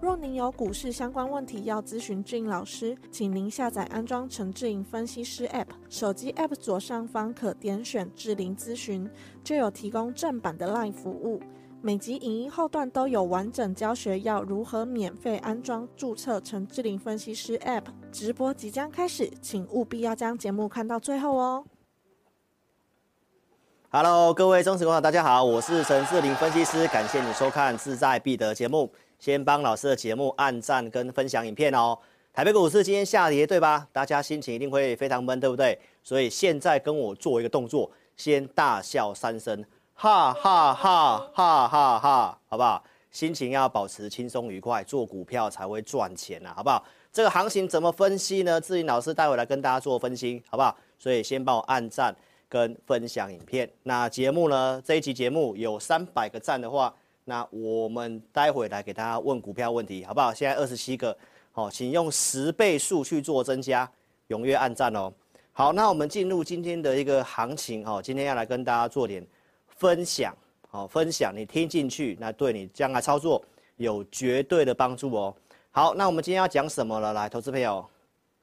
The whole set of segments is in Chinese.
若您有股市相关问题要咨询志颖老师，请您下载安装陈志颖分析师 App，手机 App 左上方可点选志玲咨询，就有提供正版的 LINE 服务。每集影音后段都有完整教学，要如何免费安装、注册陈志玲分析师 App。直播即将开始，请务必要将节目看到最后哦。Hello，各位忠实观众，大家好，我是陈志玲分析师，感谢你收看志在必得节目。先帮老师的节目按赞跟分享影片哦。台北股市今天下跌，对吧？大家心情一定会非常闷，对不对？所以现在跟我做一个动作，先大笑三声，哈哈哈哈哈哈，好不好？心情要保持轻松愉快，做股票才会赚钱啊，好不好？这个行情怎么分析呢？志颖老师待会来跟大家做分析，好不好？所以先帮我按赞跟分享影片。那节目呢？这一集节目有三百个赞的话。那我们待会来给大家问股票问题，好不好？现在二十七个，好，请用十倍数去做增加，踊跃按赞哦。好，那我们进入今天的一个行情，哦，今天要来跟大家做点分享，好，分享你听进去，那对你将来操作有绝对的帮助哦。好，那我们今天要讲什么了？来，投资朋友，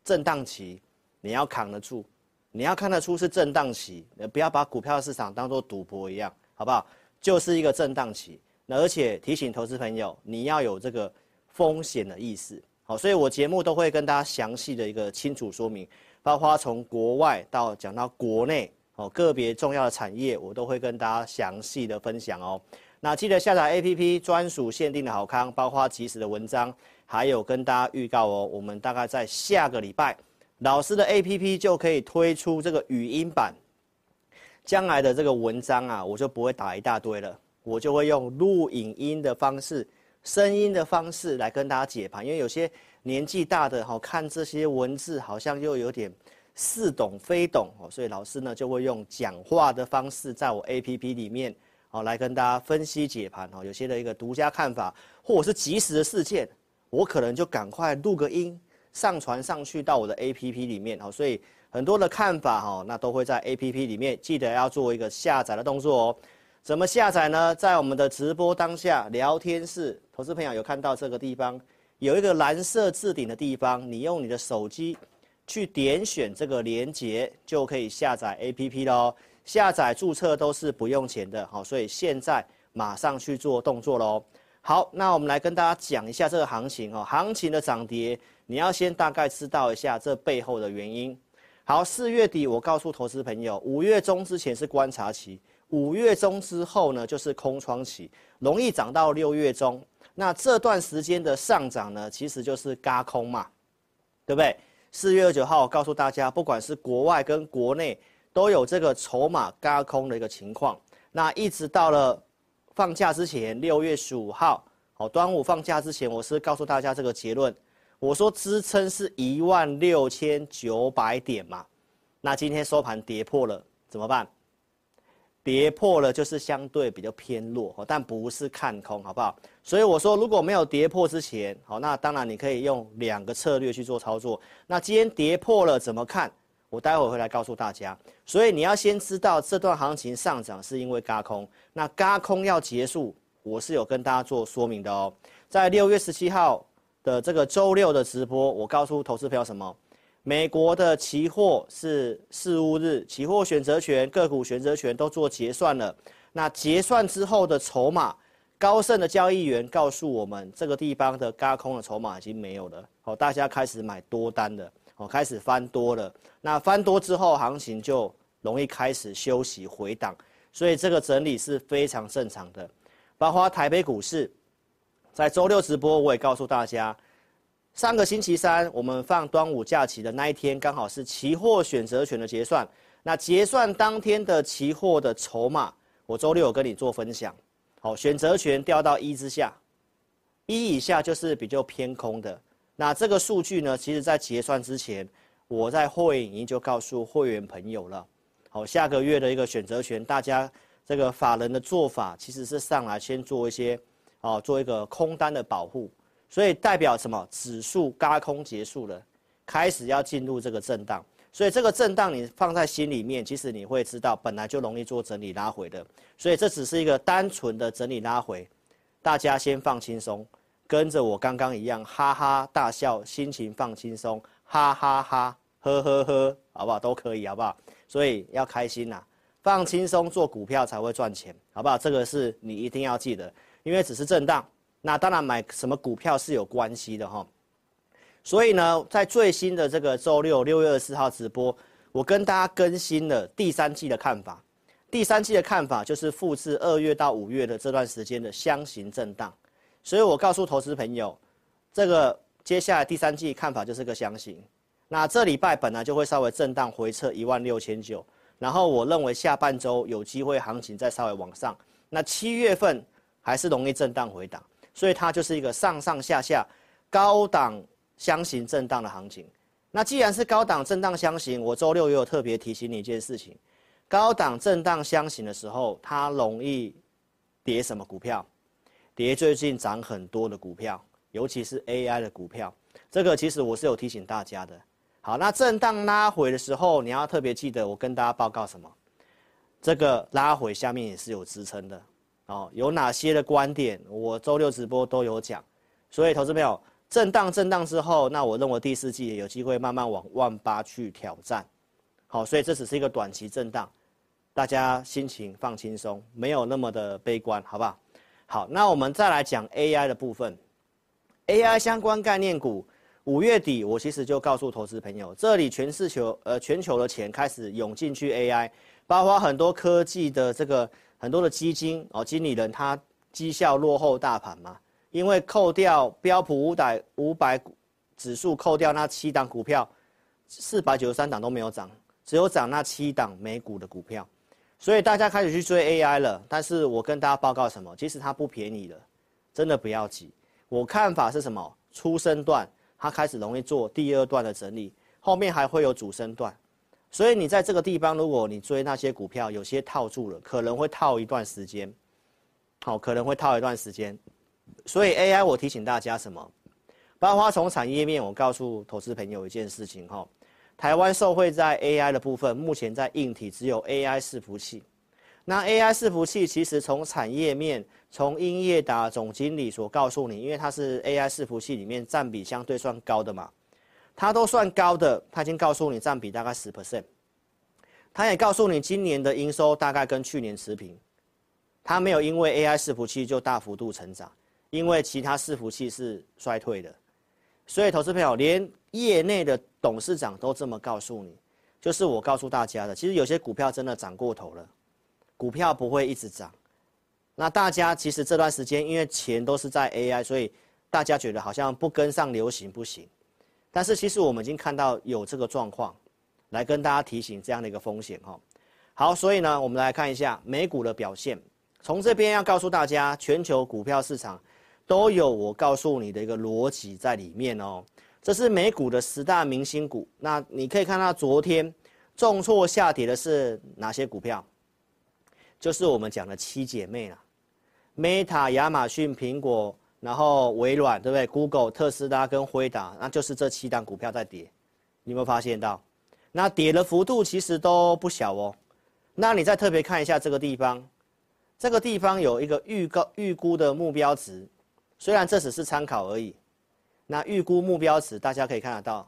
震荡期你要扛得住，你要看得出是震荡期，不要把股票市场当做赌博一样，好不好？就是一个震荡期。那而且提醒投资朋友，你要有这个风险的意识，好，所以我节目都会跟大家详细的一个清楚说明，包括从国外到讲到国内，哦，个别重要的产业，我都会跟大家详细的分享哦。那记得下载 APP，专属限定的好康，包括及时的文章，还有跟大家预告哦，我们大概在下个礼拜，老师的 APP 就可以推出这个语音版，将来的这个文章啊，我就不会打一大堆了。我就会用录影音的方式、声音的方式来跟大家解盘，因为有些年纪大的哈，看这些文字好像又有点似懂非懂哦，所以老师呢就会用讲话的方式，在我 APP 里面哦来跟大家分析解盘哦，有些的一个独家看法或者是即时的事件，我可能就赶快录个音上传上去到我的 APP 里面哦，所以很多的看法哈，那都会在 APP 里面，记得要做一个下载的动作哦。怎么下载呢？在我们的直播当下聊天室，投资朋友有看到这个地方有一个蓝色置顶的地方，你用你的手机去点选这个连接，就可以下载 APP 喽。下载注册都是不用钱的，好，所以现在马上去做动作喽。好，那我们来跟大家讲一下这个行情哦，行情的涨跌，你要先大概知道一下这背后的原因。好，四月底我告诉投资朋友，五月中之前是观察期。五月中之后呢，就是空窗期，容易涨到六月中。那这段时间的上涨呢，其实就是嘎空嘛，对不对？四月二十九号我告诉大家，不管是国外跟国内都有这个筹码嘎空的一个情况。那一直到了放假之前，六月十五号，哦，端午放假之前，我是告诉大家这个结论，我说支撑是一万六千九百点嘛。那今天收盘跌破了，怎么办？跌破了就是相对比较偏弱，但不是看空，好不好？所以我说，如果没有跌破之前，好，那当然你可以用两个策略去做操作。那今天跌破了怎么看？我待会会来告诉大家。所以你要先知道这段行情上涨是因为轧空，那轧空要结束，我是有跟大家做说明的哦。在六月十七号的这个周六的直播，我告诉投资朋友什么？美国的期货是四五日，期货选择权、个股选择权都做结算了。那结算之后的筹码，高盛的交易员告诉我们，这个地方的轧空的筹码已经没有了。好，大家开始买多单了，好，开始翻多了。那翻多之后，行情就容易开始休息回档，所以这个整理是非常正常的。包括台北股市，在周六直播我也告诉大家。上个星期三，我们放端午假期的那一天，刚好是期货选择权的结算。那结算当天的期货的筹码，我周六有跟你做分享。好，选择权掉到一之下，一以下就是比较偏空的。那这个数据呢，其实在结算之前，我在会员已经就告诉会员朋友了。好，下个月的一个选择权，大家这个法人的做法其实是上来先做一些，哦，做一个空单的保护，所以代表什么？指数轧空结束了，开始要进入这个震荡。所以这个震荡你放在心里面，其实你会知道，本来就容易做整理拉回的。所以这只是一个单纯的整理拉回，大家先放轻松，跟着我刚刚一样哈哈大笑，心情放轻松，哈哈哈，呵呵呵，好不好？都可以，好不好？所以要开心呐，放轻松做股票才会赚钱，好不好？这个是你一定要记得，因为只是震荡，那当然买什么股票是有关系的哈。所以呢，在最新的这个周六六月二十四号直播，我跟大家更新了第三季的看法。第三季的看法就是复制二月到五月的这段时间的箱型震荡。所以我告诉投资朋友，这个接下来第三季看法就是个箱型。那这礼拜本来就会稍微震荡回撤一万六千九，然后我认为下半周有机会行情再稍微往上。那七月份还是容易震荡回档，所以它就是一个上上下下高档。箱型震荡的行情，那既然是高档震荡箱型，我周六也有特别提醒你一件事情：高档震荡箱型的时候，它容易跌什么股票？跌最近涨很多的股票，尤其是 AI 的股票。这个其实我是有提醒大家的。好，那震荡拉回的时候，你要特别记得，我跟大家报告什么？这个拉回下面也是有支撑的哦。有哪些的观点，我周六直播都有讲。所以，投资朋友。震荡震荡之后，那我认为第四季也有机会慢慢往万八去挑战，好，所以这只是一个短期震荡，大家心情放轻松，没有那么的悲观，好不好？好，那我们再来讲 AI 的部分，AI 相关概念股，五月底我其实就告诉投资朋友，这里全世球呃全球的钱开始涌进去 AI，包括很多科技的这个很多的基金哦，经理人他绩效落后大盘嘛。因为扣掉标普五百五百指数，扣掉那七档股票，四百九十三档都没有涨，只有涨那七档美股的股票，所以大家开始去追 AI 了。但是我跟大家报告什么？其实它不便宜了，真的不要急。我看法是什么？初升段它开始容易做第二段的整理，后面还会有主升段。所以你在这个地方，如果你追那些股票，有些套住了，可能会套一段时间。好，可能会套一段时间。所以 AI，我提醒大家什么？包括从产业面，我告诉投资朋友一件事情哈，台湾受惠在 AI 的部分，目前在硬体只有 AI 伺服器。那 AI 伺服器其实从产业面，从英业达总经理所告诉你，因为它是 AI 伺服器里面占比相对算高的嘛，它都算高的，他已经告诉你占比大概十 percent，他也告诉你今年的营收大概跟去年持平，它没有因为 AI 伺服器就大幅度成长。因为其他伺服器是衰退的，所以投资朋友连业内的董事长都这么告诉你，就是我告诉大家的。其实有些股票真的涨过头了，股票不会一直涨。那大家其实这段时间因为钱都是在 AI，所以大家觉得好像不跟上流行不行。但是其实我们已经看到有这个状况，来跟大家提醒这样的一个风险哈。好，所以呢，我们来看一下美股的表现。从这边要告诉大家，全球股票市场。都有我告诉你的一个逻辑在里面哦。这是美股的十大明星股，那你可以看到昨天重挫下跌的是哪些股票？就是我们讲的七姐妹啦，Meta、亚马逊、苹果，然后微软，对不对？Google、特斯拉跟辉达，那就是这七档股票在跌。你有没有发现到？那跌的幅度其实都不小哦。那你再特别看一下这个地方，这个地方有一个预告预估的目标值。虽然这只是参考而已，那预估目标值大家可以看得到，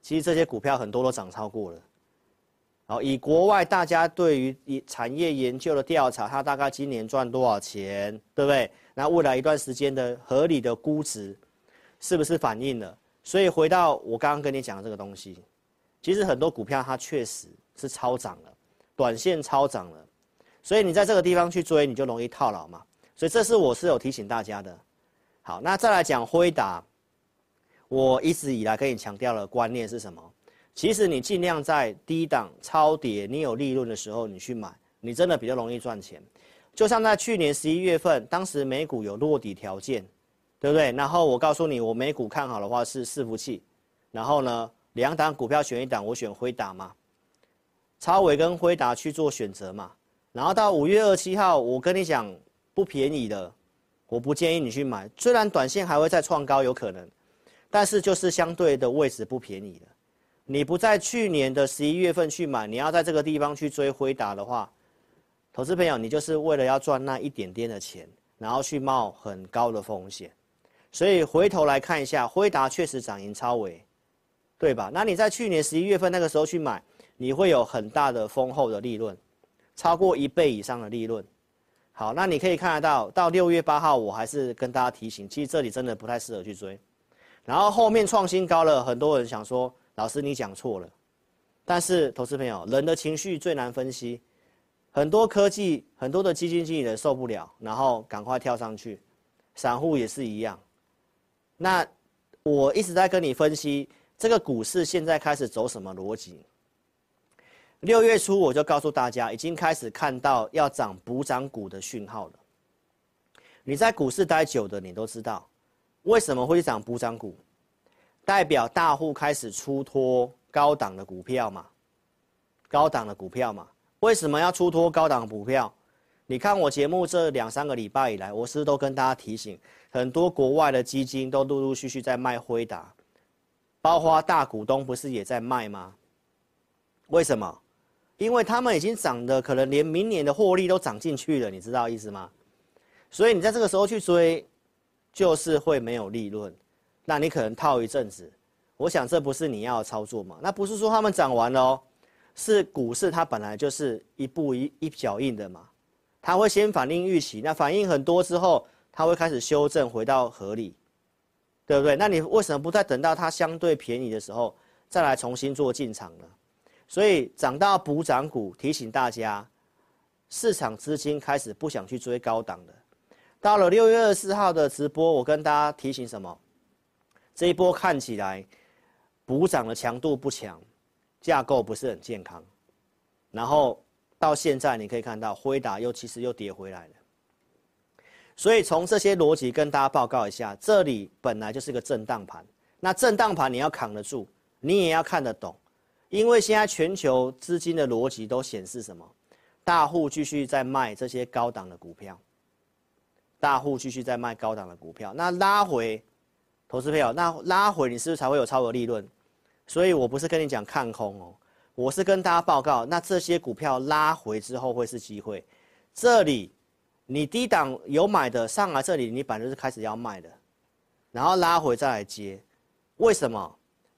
其实这些股票很多都涨超过了。好，以国外大家对于以产业研究的调查，它大概今年赚多少钱，对不对？那未来一段时间的合理的估值，是不是反映了？所以回到我刚刚跟你讲的这个东西，其实很多股票它确实是超涨了，短线超涨了，所以你在这个地方去追，你就容易套牢嘛。所以这是我是有提醒大家的。好，那再来讲辉达，我一直以来跟你强调的观念是什么？其实你尽量在低档超跌，你有利润的时候你去买，你真的比较容易赚钱。就像在去年十一月份，当时美股有落底条件，对不对？然后我告诉你，我美股看好的话是伺服器，然后呢，两档股票选一档，我选辉达嘛，超伟跟辉达去做选择嘛。然后到五月二七号，我跟你讲不便宜的，我不建议你去买。虽然短线还会再创高，有可能，但是就是相对的位置不便宜的。你不在去年的十一月份去买，你要在这个地方去追辉达的话，投资朋友，你就是为了要赚那一点点的钱，然后去冒很高的风险。所以回头来看一下，辉达确实涨赢超微，对吧？那你在去年十一月份那个时候去买，你会有很大的丰厚的利润，超过一倍以上的利润。好，那你可以看得到，到六月八号，我还是跟大家提醒，其实这里真的不太适合去追。然后后面创新高了，很多人想说，老师你讲错了。但是投资朋友，人的情绪最难分析，很多科技，很多的基金经理人受不了，然后赶快跳上去，散户也是一样。那我一直在跟你分析这个股市现在开始走什么逻辑。六月初我就告诉大家，已经开始看到要涨补涨股的讯号了。你在股市待久的，你都知道为什么会涨补涨股，代表大户开始出脱高档的股票嘛，高档的股票嘛。为什么要出脱高档股票？你看我节目这两三个礼拜以来，我是都跟大家提醒，很多国外的基金都陆陆续续在卖辉达，包括大股东不是也在卖吗？为什么？因为他们已经涨的可能连明年的获利都涨进去了，你知道意思吗？所以你在这个时候去追，就是会没有利润，那你可能套一阵子。我想这不是你要操作嘛？那不是说他们涨完了哦，是股市它本来就是一步一一脚印的嘛。它会先反映预期，那反应很多之后，它会开始修正回到合理，对不对？那你为什么不再等到它相对便宜的时候再来重新做进场呢？所以涨到补涨股，提醒大家，市场资金开始不想去追高档的。到了六月二十四号的直播，我跟大家提醒什么？这一波看起来补涨的强度不强，架构不是很健康，然后。到现在你可以看到，辉达又其实又跌回来了。所以从这些逻辑跟大家报告一下，这里本来就是个震荡盘。那震荡盘你要扛得住，你也要看得懂，因为现在全球资金的逻辑都显示什么？大户继续在卖这些高档的股票，大户继续在卖高档的股票。那拉回，投资朋友，那拉回你是不是才会有超额利润？所以我不是跟你讲看空哦。我是跟大家报告，那这些股票拉回之后会是机会。这里你低档有买的上来，这里你本来是开始要卖的，然后拉回再来接。为什么？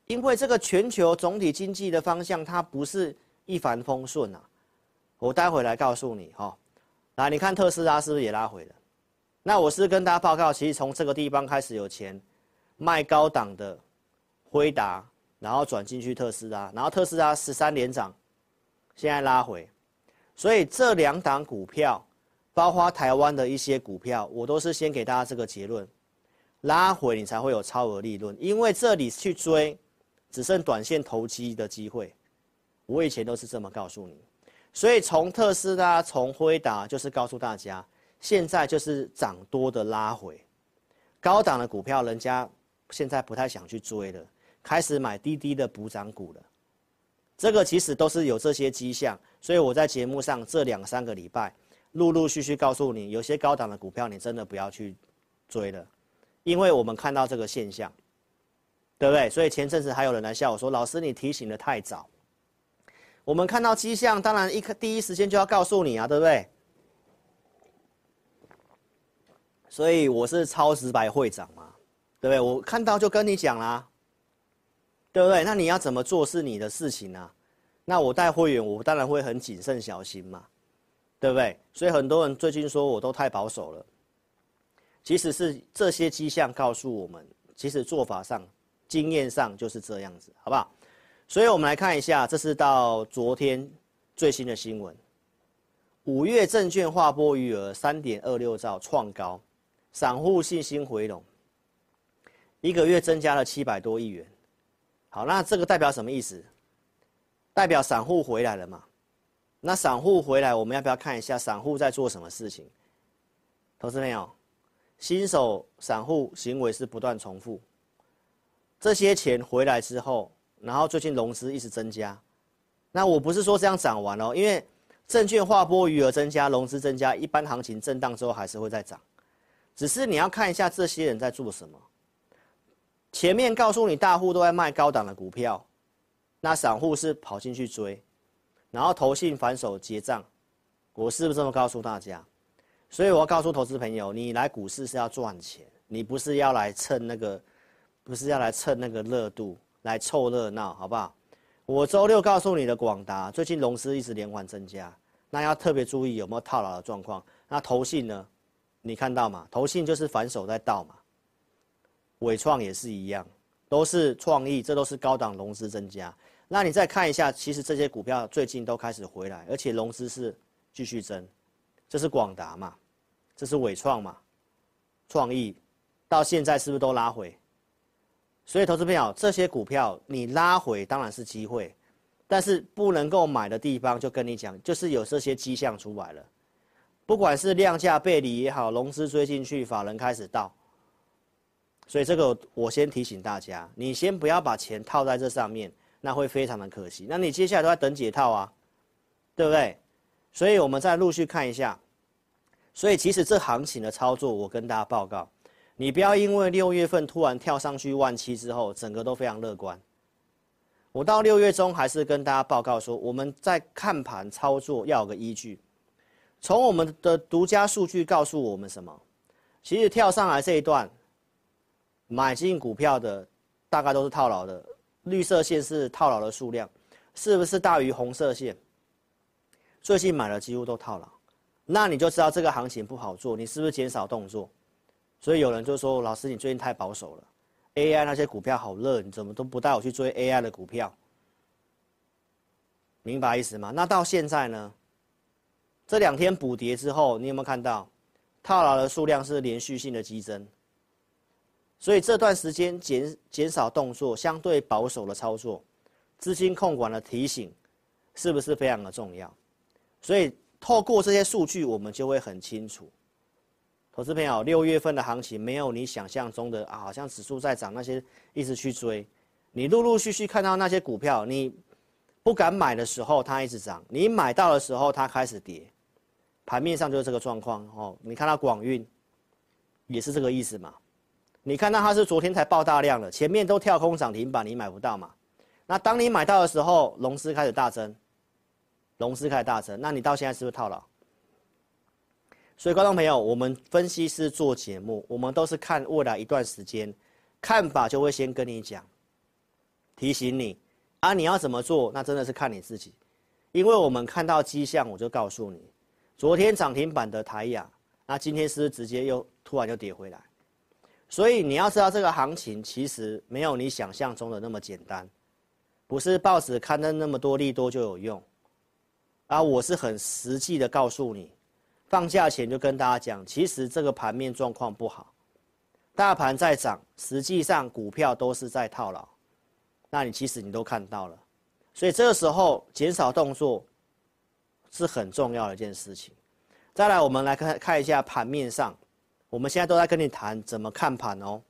因为这个全球总体经济的方向它不是一帆风顺啊。我待会来告诉你哈。来，你看特斯拉是不是也拉回了？那我是跟大家报告，其实从这个地方开始有钱卖高档的辉达。然后转进去特斯拉，然后特斯拉十三连涨，现在拉回，所以这两档股票，包括台湾的一些股票，我都是先给大家这个结论，拉回你才会有超额利润，因为这里去追，只剩短线投机的机会，我以前都是这么告诉你，所以从特斯拉、从辉达就是告诉大家，现在就是涨多的拉回，高档的股票人家现在不太想去追了。开始买滴滴的补涨股了，这个其实都是有这些迹象，所以我在节目上这两三个礼拜，陆陆续续告诉你，有些高档的股票你真的不要去追了，因为我们看到这个现象，对不对？所以前阵子还有人来笑我说：“老师，你提醒的太早。”我们看到迹象，当然一刻第一时间就要告诉你啊，对不对？所以我是超直白会长嘛，对不对？我看到就跟你讲啦。对不对？那你要怎么做是你的事情啊。那我带会员，我当然会很谨慎小心嘛，对不对？所以很多人最近说我都太保守了，其实是这些迹象告诉我们，其实做法上、经验上就是这样子，好不好？所以我们来看一下，这是到昨天最新的新闻：五月证券划拨余额三点二六兆创高，散户信心回笼，一个月增加了七百多亿元。好，那这个代表什么意思？代表散户回来了嘛？那散户回来，我们要不要看一下散户在做什么事情？投资朋友，新手散户行为是不断重复，这些钱回来之后，然后最近融资一直增加，那我不是说这样涨完哦，因为证券划拨余额增加，融资增加，一般行情震荡之后还是会再涨，只是你要看一下这些人在做什么。前面告诉你大户都在卖高档的股票，那散户是跑进去追，然后投信反手结账，我是不是这么告诉大家？所以我要告诉投资朋友，你来股市是要赚钱，你不是要来蹭那个，不是要来蹭那个热度，来凑热闹，好不好？我周六告诉你的广达最近融资一直连环增加，那要特别注意有没有套牢的状况。那投信呢？你看到吗？投信就是反手在倒嘛。纬创也是一样，都是创意，这都是高档融资增加。那你再看一下，其实这些股票最近都开始回来，而且融资是继续增，这是广达嘛。这是纬创嘛，创意到现在是不是都拉回？所以投资朋友，这些股票你拉回当然是机会，但是不能够买的地方就跟你讲，就是有这些迹象出来了，不管是量价背离也好，融资追进去，法人开始到，所以这个我先提醒大家，你先不要把钱套在这上面，那会非常的可惜。那你接下来都在等解套啊，对不对？所以我们再陆续看一下。所以其实这行情的操作，我跟大家报告，你不要因为六月份突然跳上去万七之后，整个都非常乐观。我到六月中还是跟大家报告说，我们在看盘操作要有个依据。从我们的独家数据告诉我们什么？其实跳上来这一段，买进股票的大概都是套牢的，绿色线是套牢的数量，是不是大于红色线？最近买的几乎都套牢。那你就知道这个行情不好做，你是不是减少动作？所以有人就说：“老师，你最近太保守了，AI 那些股票好热，你怎么都不带我去追 AI 的股票？”明白意思吗？那到现在呢？这两天补跌之后，你有没有看到套牢的数量是连续性的激增？所以这段时间减减少动作，相对保守的操作，资金控管的提醒，是不是非常的重要？所以。透过这些数据，我们就会很清楚，投资朋友，六月份的行情没有你想象中的啊，好像指数在涨，那些一直去追，你陆陆续续看到那些股票，你不敢买的时候，它一直涨；你买到的时候，它开始跌。盘面上就是这个状况哦。你看到广运，也是这个意思嘛？你看到它是昨天才爆大量的，前面都跳空涨停板，你买不到嘛？那当你买到的时候，融资开始大增。融资开始大增，那你到现在是不是套牢？所以观众朋友，我们分析师做节目，我们都是看未来一段时间，看法就会先跟你讲，提醒你啊，你要怎么做，那真的是看你自己，因为我们看到迹象，我就告诉你，昨天涨停板的台亚，那今天是不是直接又突然就跌回来？所以你要知道这个行情其实没有你想象中的那么简单，不是报纸刊登那么多利多就有用。啊，我是很实际的告诉你，放假前就跟大家讲，其实这个盘面状况不好，大盘在涨，实际上股票都是在套牢，那你其实你都看到了，所以这个时候减少动作是很重要的一件事情。再来，我们来看看一下盘面上，我们现在都在跟你谈怎么看盘哦。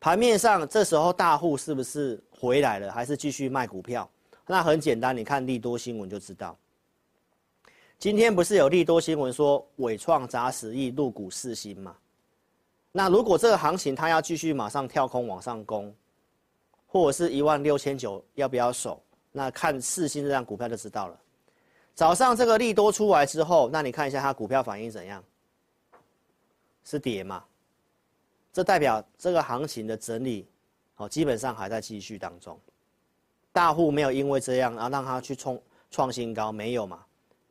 盘面上这时候大户是不是回来了，还是继续卖股票？那很简单，你看利多新闻就知道。今天不是有利多新闻说伟创砸十亿入股四星吗？那如果这个行情它要继续马上跳空往上攻，或者是一万六千九要不要守？那看四星这张股票就知道了。早上这个利多出来之后，那你看一下它股票反应怎样？是跌嘛？这代表这个行情的整理，哦，基本上还在继续当中。大户没有因为这样啊让他去冲创新高，没有嘛？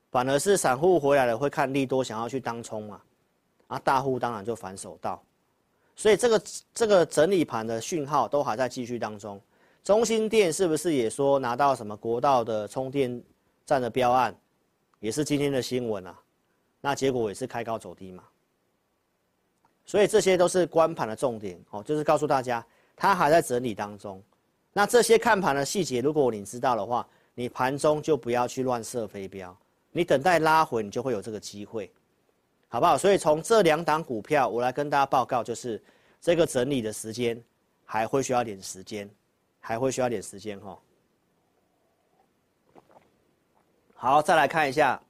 反而是散户回来了会看利多，想要去当冲嘛？啊，大户当然就反手倒，所以这个这个整理盘的讯号都还在继续当中。中心电是不是也说拿到什么国道的充电站的标案，也是今天的新闻啊？那结果也是开高走低嘛？所以这些都是观盘的重点哦，就是告诉大家，它还在整理当中。那这些看盘的细节，如果你知道的话，你盘中就不要去乱射飞镖，你等待拉回，你就会有这个机会。好不好？所以从这两档股票，我来跟大家报告，就是这个整理的时间还会需要点时间，还会需要点时间哈。好，再来看一下，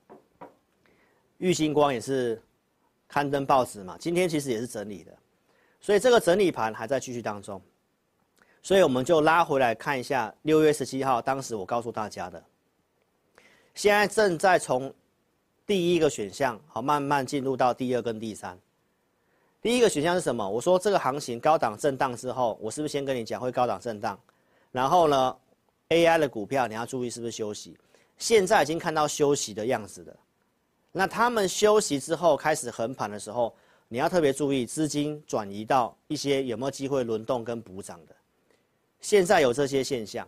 玉星光也是刊登报纸嘛，今天其实也是整理的，所以这个整理盘还在继续当中，所以我们就拉回来看一下六月十七号，当时我告诉大家的，现在正在从第一个选项好慢慢进入到第二跟第三。第一个选项是什么？我说这个行情高档震荡之后，我是不是先跟你讲会高档震荡？然后呢，AI 的股票你要注意是不是休息？现在已经看到休息的样子了，那他们休息之后开始横盘的时候，你要特别注意资金转移到一些有没有机会轮动跟补涨的。现在有这些现象，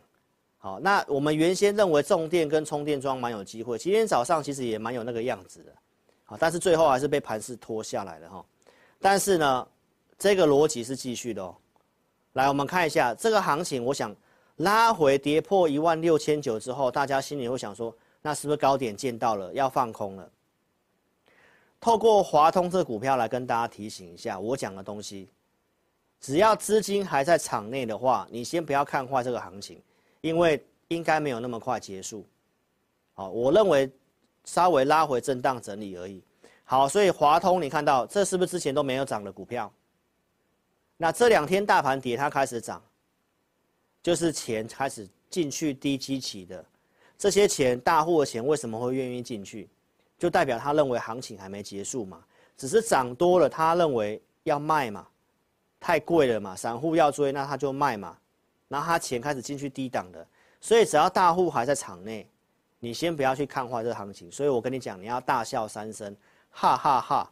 好，那我们原先认为重电跟充电桩蛮有机会，今天早上其实也蛮有那个样子的，好，但是最后还是被盘势拖下来了哈。但是呢，这个逻辑是继续的哦。来，我们看一下这个行情，我想。拉回跌破一万六千九之后，大家心里会想说，那是不是高点见到了，要放空了？透过华通这股票来跟大家提醒一下，我讲的东西，只要资金还在场内的话，你先不要看坏这个行情，因为应该没有那么快结束。好，我认为稍微拉回震荡整理而已。好，所以华通你看到这是不是之前都没有涨的股票？那这两天大盘跌，它开始涨。就是钱开始进去低基期的，这些钱大户的钱为什么会愿意进去？就代表他认为行情还没结束嘛，只是涨多了，他认为要卖嘛，太贵了嘛，散户要追，那他就卖嘛，然后他钱开始进去低档的，所以只要大户还在场内，你先不要去看坏这个行情。所以我跟你讲，你要大笑三声，哈哈哈，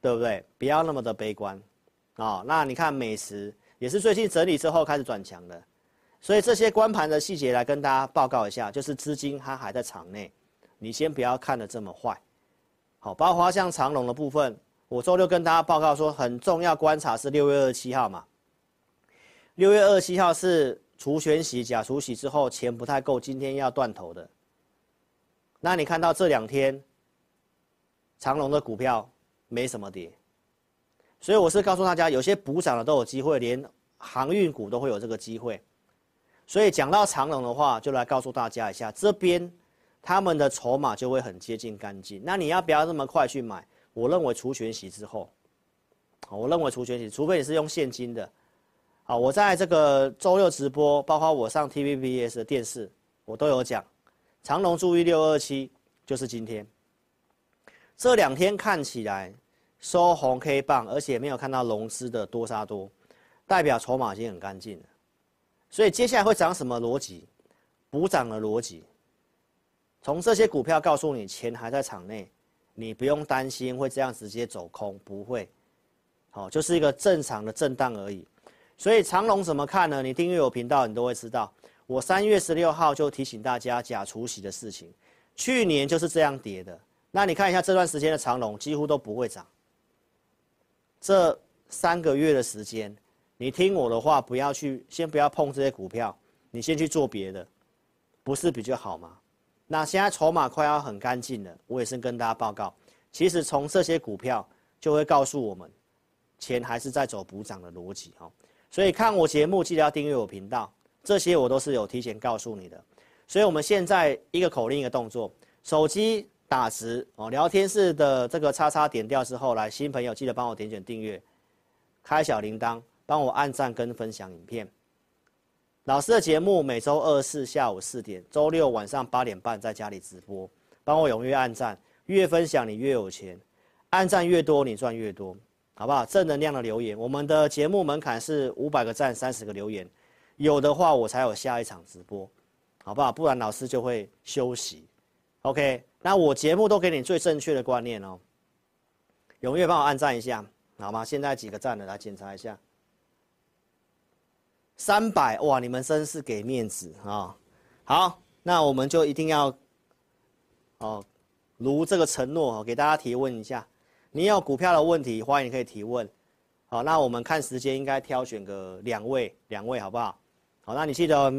对不对？不要那么的悲观啊。那你看美食也是最近整理之后开始转强的。所以这些关盘的细节来跟大家报告一下，就是资金它还在场内，你先不要看得这么坏，好，包括像长龙的部分，我周六跟大家报告说很重要观察是六月二十七号嘛，六月二十七号是除权息假除息之后钱不太够，今天要断头的，那你看到这两天长龙的股票没什么跌，所以我是告诉大家，有些补涨的都有机会，连航运股都会有这个机会。所以讲到长龙的话，就来告诉大家一下，这边他们的筹码就会很接近干净。那你要不要那么快去买？我认为除权息之后，我认为除权息，除非你是用现金的。好，我在这个周六直播，包括我上 TVBS 的电视，我都有讲，长隆注意六二七，就是今天。这两天看起来收红 K 棒，而且没有看到融资的多杀多，代表筹码已经很干净了。所以接下来会涨什么逻辑？补涨的逻辑。从这些股票告诉你，钱还在场内，你不用担心会这样直接走空，不会。好，就是一个正常的震荡而已。所以长龙怎么看呢？你订阅我频道，你都会知道。我三月十六号就提醒大家假除息的事情。去年就是这样跌的。那你看一下这段时间的长龙几乎都不会涨。这三个月的时间。你听我的话，不要去，先不要碰这些股票，你先去做别的，不是比较好吗？那现在筹码快要很干净了，我也是跟大家报告，其实从这些股票就会告诉我们，钱还是在走补涨的逻辑哈。所以看我节目记得要订阅我频道，这些我都是有提前告诉你的。所以我们现在一个口令一个动作，手机打直哦，聊天室的这个叉叉点掉之后，来新朋友记得帮我点选订阅，开小铃铛。帮我按赞跟分享影片。老师的节目每周二四下午四点，周六晚上八点半在家里直播。帮我踊跃按赞，越分享你越有钱，按赞越多你赚越多，好不好？正能量的留言，我们的节目门槛是五百个赞，三十个留言，有的话我才有下一场直播，好不好？不然老师就会休息。OK，那我节目都给你最正确的观念哦。踊跃帮我按赞一下，好吗？现在几个赞了，来检查一下。三百哇！你们真是给面子啊、好，那我们就一定要哦，如这个承诺哦，给大家提问一下。你有股票的问题，欢迎你可以提问。好，那我们看时间，应该挑选个两位，两位好不好？好，那你记得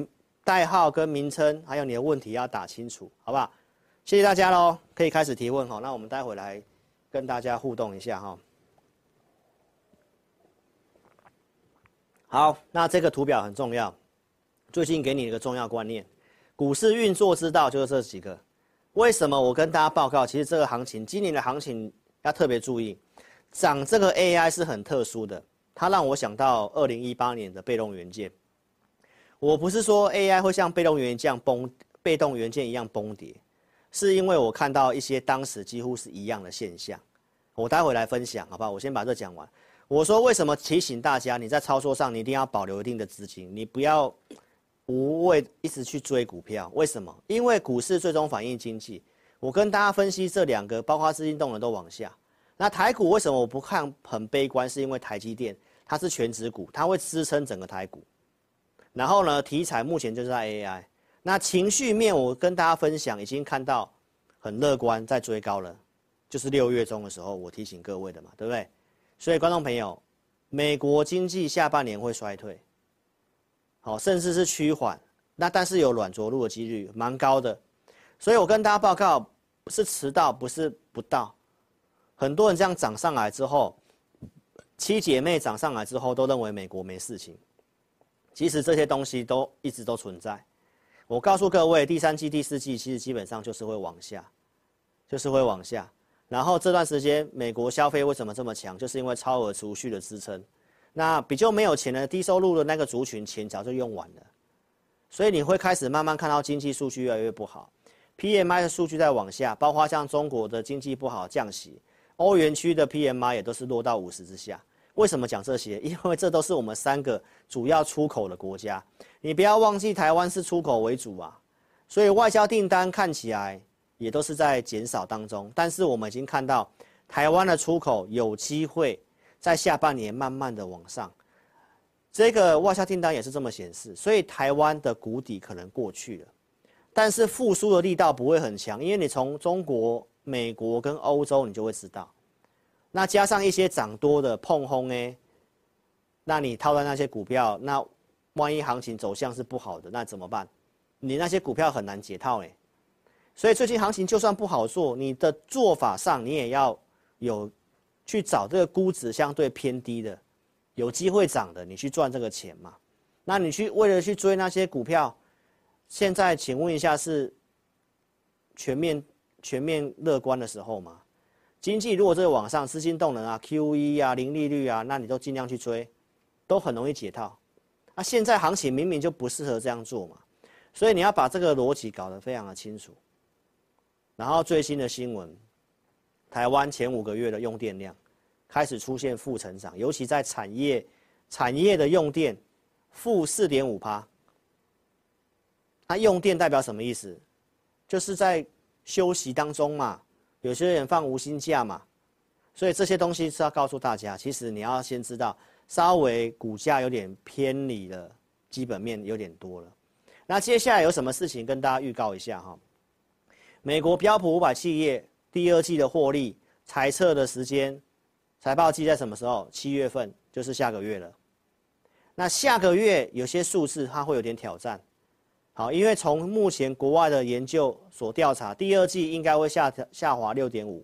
代号跟名称，还有你的问题要打清楚，好不好？谢谢大家喽，可以开始提问哈。那我们待会来跟大家互动一下哈。好，那这个图表很重要。最近给你一个重要观念，股市运作之道就是这几个。为什么我跟大家报告？其实这个行情，今年的行情要特别注意，涨这个 AI 是很特殊的，它让我想到二零一八年的被动元件。我不是说 AI 会像被动元件崩，被动元件一样崩跌，是因为我看到一些当时几乎是一样的现象。我待会来分享，好不好？我先把这讲完。我说为什么提醒大家，你在操作上你一定要保留一定的资金，你不要无谓一直去追股票。为什么？因为股市最终反映经济。我跟大家分析这两个，包括资金动能都往下。那台股为什么我不看很悲观？是因为台积电它是全值股，它会支撑整个台股。然后呢，题材目前就是在 AI。那情绪面我跟大家分享，已经看到很乐观，在追高了，就是六月中的时候我提醒各位的嘛，对不对？所以，观众朋友，美国经济下半年会衰退，好，甚至是趋缓，那但是有软着陆的几率蛮高的，所以我跟大家报告，不是迟到，不是不到，很多人这样涨上来之后，七姐妹涨上来之后都认为美国没事情，其实这些东西都一直都存在。我告诉各位，第三季、第四季其实基本上就是会往下，就是会往下。然后这段时间，美国消费为什么这么强？就是因为超额储蓄的支撑。那比较没有钱的低收入的那个族群，钱早就用完了。所以你会开始慢慢看到经济数据越来越不好，PMI 的数据在往下，包括像中国的经济不好降息，欧元区的 PMI 也都是落到五十之下。为什么讲这些？因为这都是我们三个主要出口的国家。你不要忘记，台湾是出口为主啊，所以外销订单看起来。也都是在减少当中，但是我们已经看到台湾的出口有机会在下半年慢慢的往上，这个外销订单也是这么显示，所以台湾的谷底可能过去了，但是复苏的力道不会很强，因为你从中国、美国跟欧洲你就会知道，那加上一些涨多的碰轰诶，那你套在那些股票，那万一行情走向是不好的，那怎么办？你那些股票很难解套诶。所以最近行情就算不好做，你的做法上你也要有去找这个估值相对偏低的，有机会涨的，你去赚这个钱嘛。那你去为了去追那些股票，现在请问一下是全面全面乐观的时候吗？经济如果这个往上，资金动能啊、QE 啊、零利率啊，那你都尽量去追，都很容易解套。那现在行情明明就不适合这样做嘛，所以你要把这个逻辑搞得非常的清楚。然后最新的新闻，台湾前五个月的用电量开始出现负成长，尤其在产业产业的用电负四点五趴。它用电代表什么意思？就是在休息当中嘛，有些人放无薪假嘛，所以这些东西是要告诉大家，其实你要先知道，稍微股价有点偏离了基本面有点多了。那接下来有什么事情跟大家预告一下哈？美国标普五百企业第二季的获利财测的时间，财报季在什么时候？七月份，就是下个月了。那下个月有些数字它会有点挑战，好，因为从目前国外的研究所调查，第二季应该会下下滑六点五，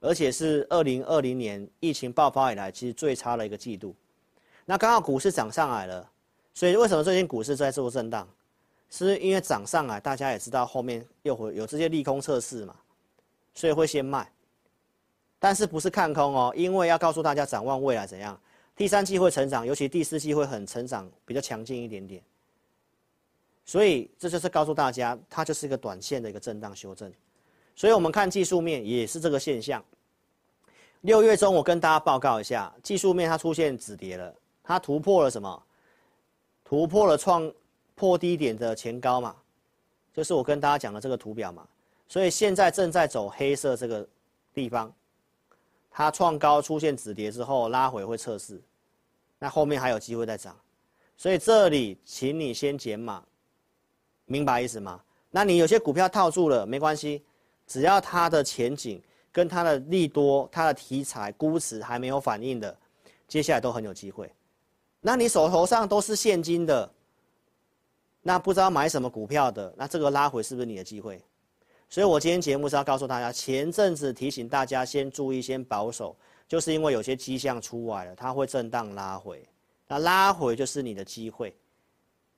而且是二零二零年疫情爆发以来其实最差的一个季度。那刚好股市涨上来了，所以为什么最近股市在做震荡？是因为涨上来，大家也知道后面又会有这些利空测试嘛，所以会先卖。但是不是看空哦，因为要告诉大家展望未来怎样，第三季会成长，尤其第四季会很成长，比较强劲一点点。所以这就是告诉大家，它就是一个短线的一个震荡修正。所以我们看技术面也是这个现象。六月中我跟大家报告一下，技术面它出现止跌了，它突破了什么？突破了创。破低点的前高嘛，就是我跟大家讲的这个图表嘛，所以现在正在走黑色这个地方，它创高出现止跌之后拉回会测试，那后面还有机会再涨，所以这里请你先减码，明白意思吗？那你有些股票套住了没关系，只要它的前景跟它的利多、它的题材估值还没有反应的，接下来都很有机会。那你手头上都是现金的。那不知道买什么股票的，那这个拉回是不是你的机会？所以我今天节目是要告诉大家，前阵子提醒大家先注意，先保守，就是因为有些迹象出来了，它会震荡拉回，那拉回就是你的机会，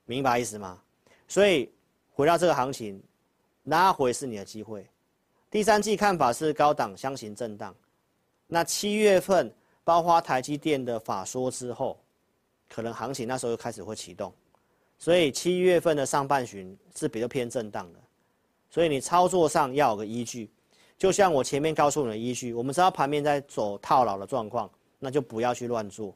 明白意思吗？所以回到这个行情，拉回是你的机会。第三季看法是高档箱型震荡，那七月份包括台积电的法说之后，可能行情那时候又开始会启动，所以七月份的上半旬是比较偏震荡的。所以你操作上要有个依据，就像我前面告诉你的依据，我们知道盘面在走套牢的状况，那就不要去乱做，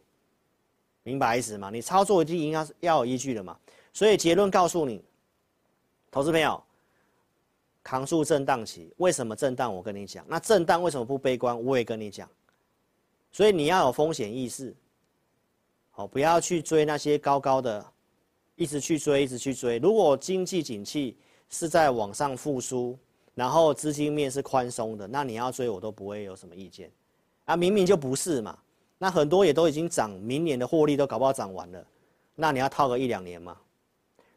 明白意思吗？你操作一定应该要有依据的嘛。所以结论告诉你，投资朋友，扛住震荡期，为什么震荡？我跟你讲，那震荡为什么不悲观？我也跟你讲。所以你要有风险意识，好，不要去追那些高高的，一直去追，一直去追。如果经济景气，是在往上复苏，然后资金面是宽松的，那你要追我都不会有什么意见，啊，明明就不是嘛，那很多也都已经涨，明年的获利都搞不好涨完了，那你要套个一两年嘛，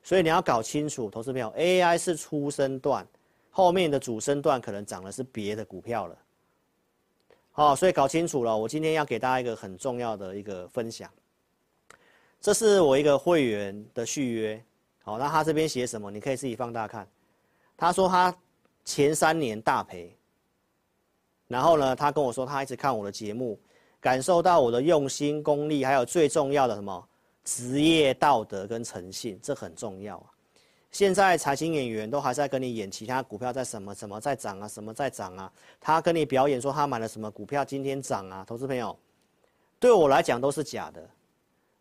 所以你要搞清楚，投资朋友，AI 是初升段，后面的主升段可能涨的是别的股票了，好，所以搞清楚了，我今天要给大家一个很重要的一个分享，这是我一个会员的续约。好，那他这边写什么？你可以自己放大看。他说他前三年大赔，然后呢，他跟我说他一直看我的节目，感受到我的用心、功力，还有最重要的什么职业道德跟诚信，这很重要啊。现在财经演员都还在跟你演其他股票在什么什么在涨啊，什么在涨啊。他跟你表演说他买了什么股票今天涨啊，投资朋友，对我来讲都是假的，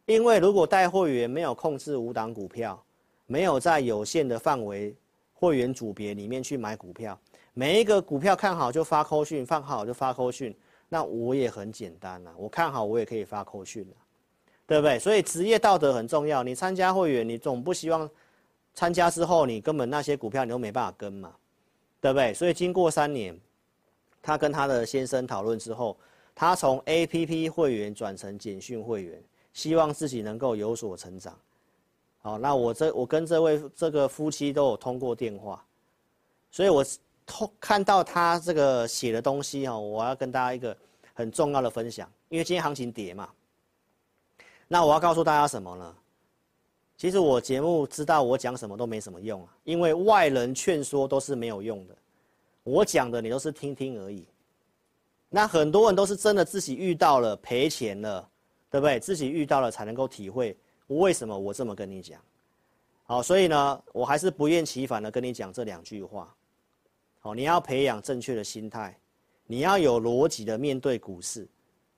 因为如果带会员没有控制五档股票。没有在有限的范围会员组别里面去买股票，每一个股票看好就发扣讯，放好就发扣讯，那我也很简单呐，我看好我也可以发扣讯了，对不对？所以职业道德很重要。你参加会员，你总不希望参加之后你根本那些股票你都没办法跟嘛，对不对？所以经过三年，他跟他的先生讨论之后，他从 APP 会员转成简讯会员，希望自己能够有所成长。好，那我这我跟这位这个夫妻都有通过电话，所以我通看到他这个写的东西哈，我要跟大家一个很重要的分享，因为今天行情跌嘛，那我要告诉大家什么呢？其实我节目知道我讲什么都没什么用啊，因为外人劝说都是没有用的，我讲的你都是听听而已。那很多人都是真的自己遇到了赔钱了，对不对？自己遇到了才能够体会。为什么我这么跟你讲？好，所以呢，我还是不厌其烦的跟你讲这两句话。好，你要培养正确的心态，你要有逻辑的面对股市。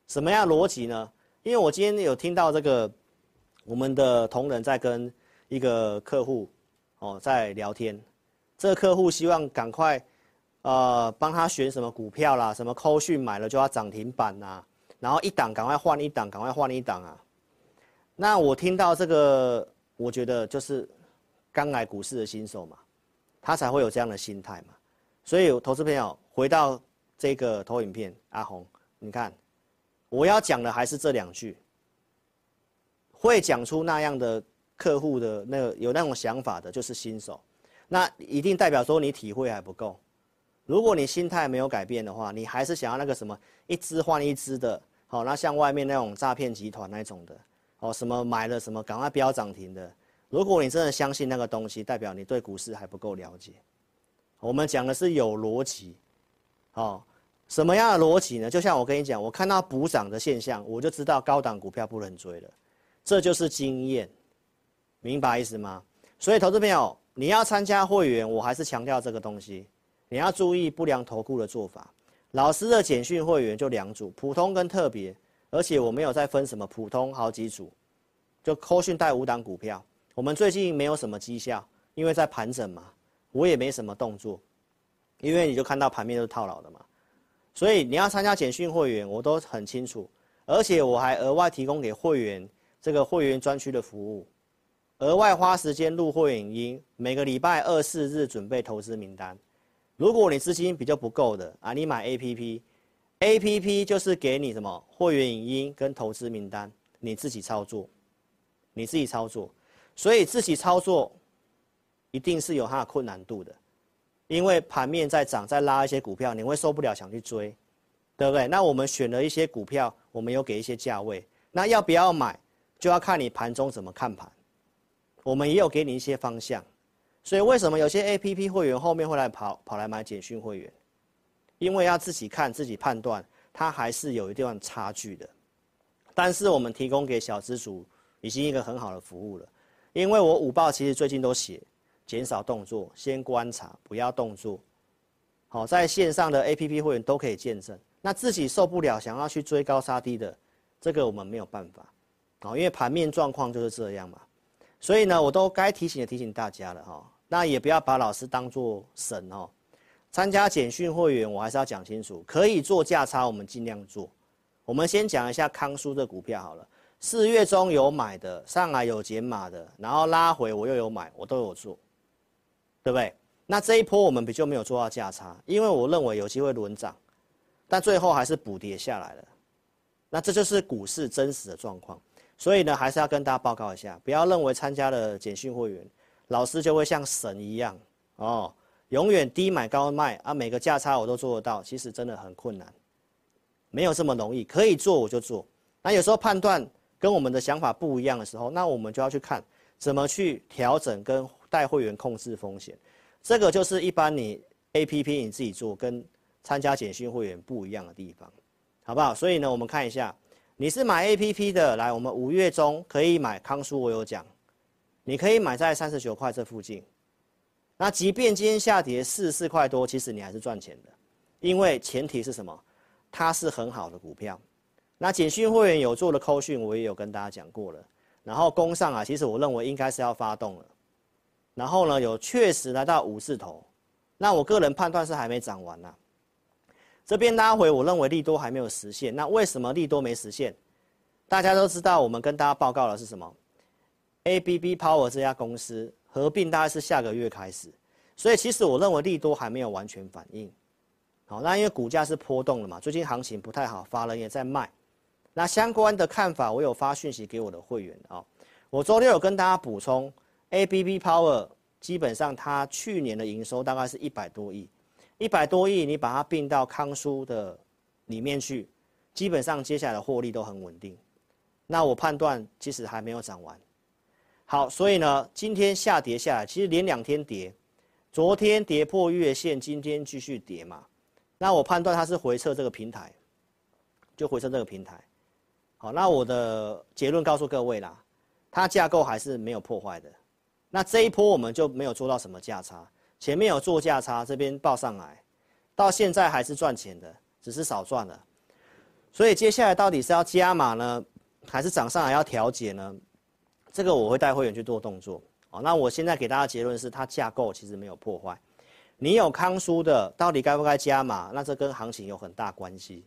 什么样逻辑呢？因为我今天有听到这个我们的同仁在跟一个客户哦在聊天，这个客户希望赶快呃帮他选什么股票啦，什么扣讯买了就要涨停板呐，然后一档赶快换一档，赶快换一档啊。那我听到这个，我觉得就是刚来股市的新手嘛，他才会有这样的心态嘛。所以，投资朋友回到这个投影片，阿红，你看，我要讲的还是这两句。会讲出那样的客户的那个有那种想法的，就是新手。那一定代表说你体会还不够。如果你心态没有改变的话，你还是想要那个什么一支换一支的，好，那像外面那种诈骗集团那种的。哦，什么买了什么，赶快飙涨停的。如果你真的相信那个东西，代表你对股市还不够了解。我们讲的是有逻辑，哦，什么样的逻辑呢？就像我跟你讲，我看到补涨的现象，我就知道高档股票不能追了，这就是经验，明白意思吗？所以，投资朋友，你要参加会员，我还是强调这个东西，你要注意不良投顾的做法。老师的简讯会员就两组，普通跟特别。而且我没有再分什么普通好几组，就扣讯带五档股票。我们最近没有什么绩效，因为在盘整嘛，我也没什么动作，因为你就看到盘面都是套牢的嘛。所以你要参加简讯会员，我都很清楚，而且我还额外提供给会员这个会员专区的服务，额外花时间录会员影音，每个礼拜二四日准备投资名单。如果你资金比较不够的啊，你买 APP。A P P 就是给你什么会员影音跟投资名单，你自己操作，你自己操作，所以自己操作一定是有它的困难度的，因为盘面在涨，在拉一些股票，你会受不了想去追，对不对？那我们选了一些股票，我们有给一些价位，那要不要买，就要看你盘中怎么看盘。我们也有给你一些方向，所以为什么有些 APP 会员后面会来跑跑来买简讯会员？因为要自己看自己判断，它还是有一段差距的。但是我们提供给小资主已经一个很好的服务了，因为我午报其实最近都写。减少动作，先观察，不要动作。好，在线上的 APP 会员都可以见证。那自己受不了，想要去追高杀低的，这个我们没有办法。好，因为盘面状况就是这样嘛。所以呢，我都该提醒的提醒大家了哈。那也不要把老师当作神哦。参加简讯会员，我还是要讲清楚，可以做价差，我们尽量做。我们先讲一下康舒的股票好了。四月中有买的，上来有减码的，然后拉回我又有买，我都有做。对不对？那这一波我们比较没有做到价差，因为我认为有机会轮涨，但最后还是补跌下来了。那这就是股市真实的状况，所以呢，还是要跟大家报告一下，不要认为参加了简讯会员，老师就会像神一样哦，永远低买高卖啊，每个价差我都做得到，其实真的很困难，没有这么容易。可以做我就做，那有时候判断跟我们的想法不一样的时候，那我们就要去看怎么去调整跟。带会员控制风险，这个就是一般你 APP 你自己做跟参加简讯会员不一样的地方，好不好？所以呢，我们看一下，你是买 APP 的，来，我们五月中可以买康舒，我有讲，你可以买在三十九块这附近。那即便今天下跌四十四块多，其实你还是赚钱的，因为前提是什么？它是很好的股票。那简讯会员有做的扣讯，我也有跟大家讲过了。然后攻上啊，其实我认为应该是要发动了。然后呢，有确实来到五字头，那我个人判断是还没涨完呢、这边拉回，我认为利多还没有实现。那为什么利多没实现？大家都知道，我们跟大家报告的是什么？ABB Power 这家公司合并大概是下个月开始，所以其实我认为利多还没有完全反应。好，那因为股价是波动了嘛，最近行情不太好，法人也在卖。那相关的看法，我有发讯息给我的会员啊。我周六有跟大家补充。ABB Power 基本上它去年的营收大概是一百多亿，一百多亿你把它并到康舒的里面去，基本上接下来的获利都很稳定。那我判断其实还没有涨完。好，所以呢，今天下跌下来，其实连两天跌，昨天跌破月线，今天继续跌嘛。那我判断它是回撤这个平台，就回撤这个平台。好，那我的结论告诉各位啦，它架构还是没有破坏的。那这一波我们就没有做到什么价差，前面有做价差，这边报上来，到现在还是赚钱的，只是少赚了。所以接下来到底是要加码呢，还是涨上来要调节呢？这个我会带会员去做动作。哦，那我现在给大家结论是，它架构其实没有破坏。你有康叔的，到底该不该加码？那这跟行情有很大关系。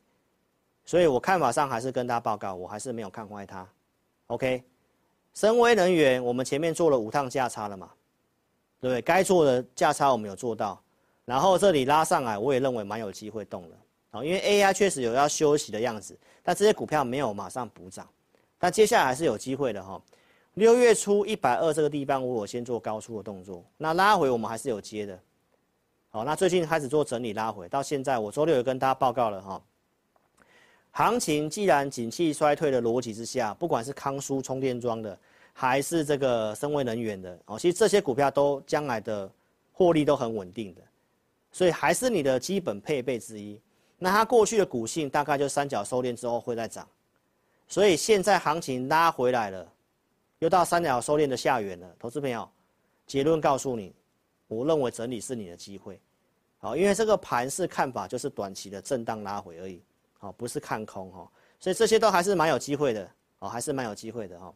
所以我看法上还是跟大家报告，我还是没有看坏它。OK。森崴能源，我们前面做了五趟价差了嘛，对不对？该做的价差我们有做到，然后这里拉上来，我也认为蛮有机会动的啊，因为 AI 确实有要休息的样子，但这些股票没有马上补涨，但接下来还是有机会的哈。六月初一百二这个地方，我有先做高出的动作，那拉回我们还是有接的，好，那最近开始做整理拉回，到现在我周六也跟大家报告了哈。行情既然景气衰退的逻辑之下，不管是康舒充电桩的，还是这个森崴能源的，哦，其实这些股票都将来的获利都很稳定的，所以还是你的基本配备之一。那它过去的股性大概就三角收敛之后会再涨，所以现在行情拉回来了，又到三角收敛的下缘了。投资朋友，结论告诉你，我认为整理是你的机会，好，因为这个盘势看法就是短期的震荡拉回而已。好，不是看空哈，所以这些都还是蛮有机会的哦，还是蛮有机会的哈。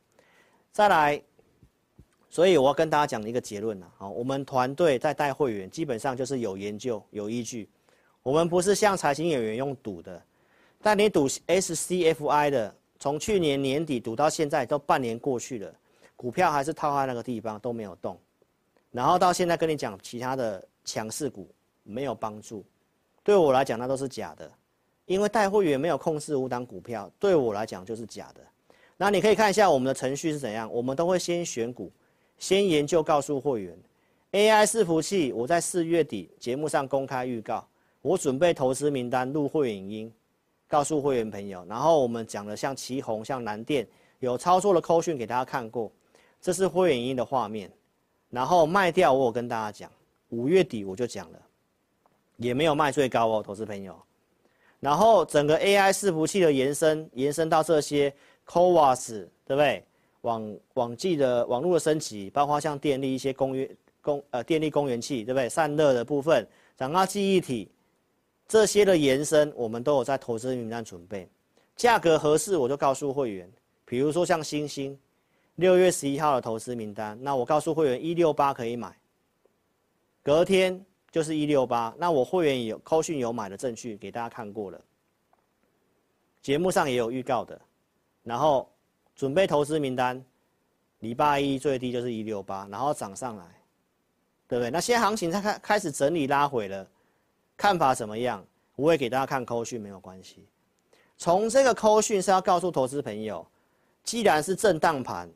再来，所以我要跟大家讲一个结论呐，好，我们团队在带会员，基本上就是有研究、有依据。我们不是像财经演员用赌的，但你赌 SCFI 的，从去年年底赌到现在都半年过去了，股票还是套在那个地方都没有动，然后到现在跟你讲其他的强势股没有帮助，对我来讲那都是假的。因为带会员没有控制五档股票，对我来讲就是假的。那你可以看一下我们的程序是怎样，我们都会先选股，先研究告诉会员 AI 伺服器，我在四月底节目上公开预告，我准备投资名单录会员影音，告诉会员朋友。然后我们讲了像旗红、像南电有操作的扣讯给大家看过，这是会员音的画面。然后卖掉，我有跟大家讲，五月底我就讲了，也没有卖最高哦，投资朋友。然后整个 AI 伺服器的延伸，延伸到这些 CoWoS，对不对？网网际的网络的升级，包括像电力一些公约。供呃电力供源器对不对？散热的部分，讲到记忆体这些的延伸，我们都有在投资名单准备。价格合适，我就告诉会员，比如说像星星，六月十一号的投资名单，那我告诉会员一六八可以买，隔天就是一六八。那我会员有扣讯有买的证据给大家看过了，节目上也有预告的，然后准备投资名单，礼拜一最低就是一六八，然后涨上来。对不对？那现在行情它开开始整理拉回了，看法怎么样？我会给大家看扣讯没有关系。从这个扣讯是要告诉投资朋友，既然是震荡盘，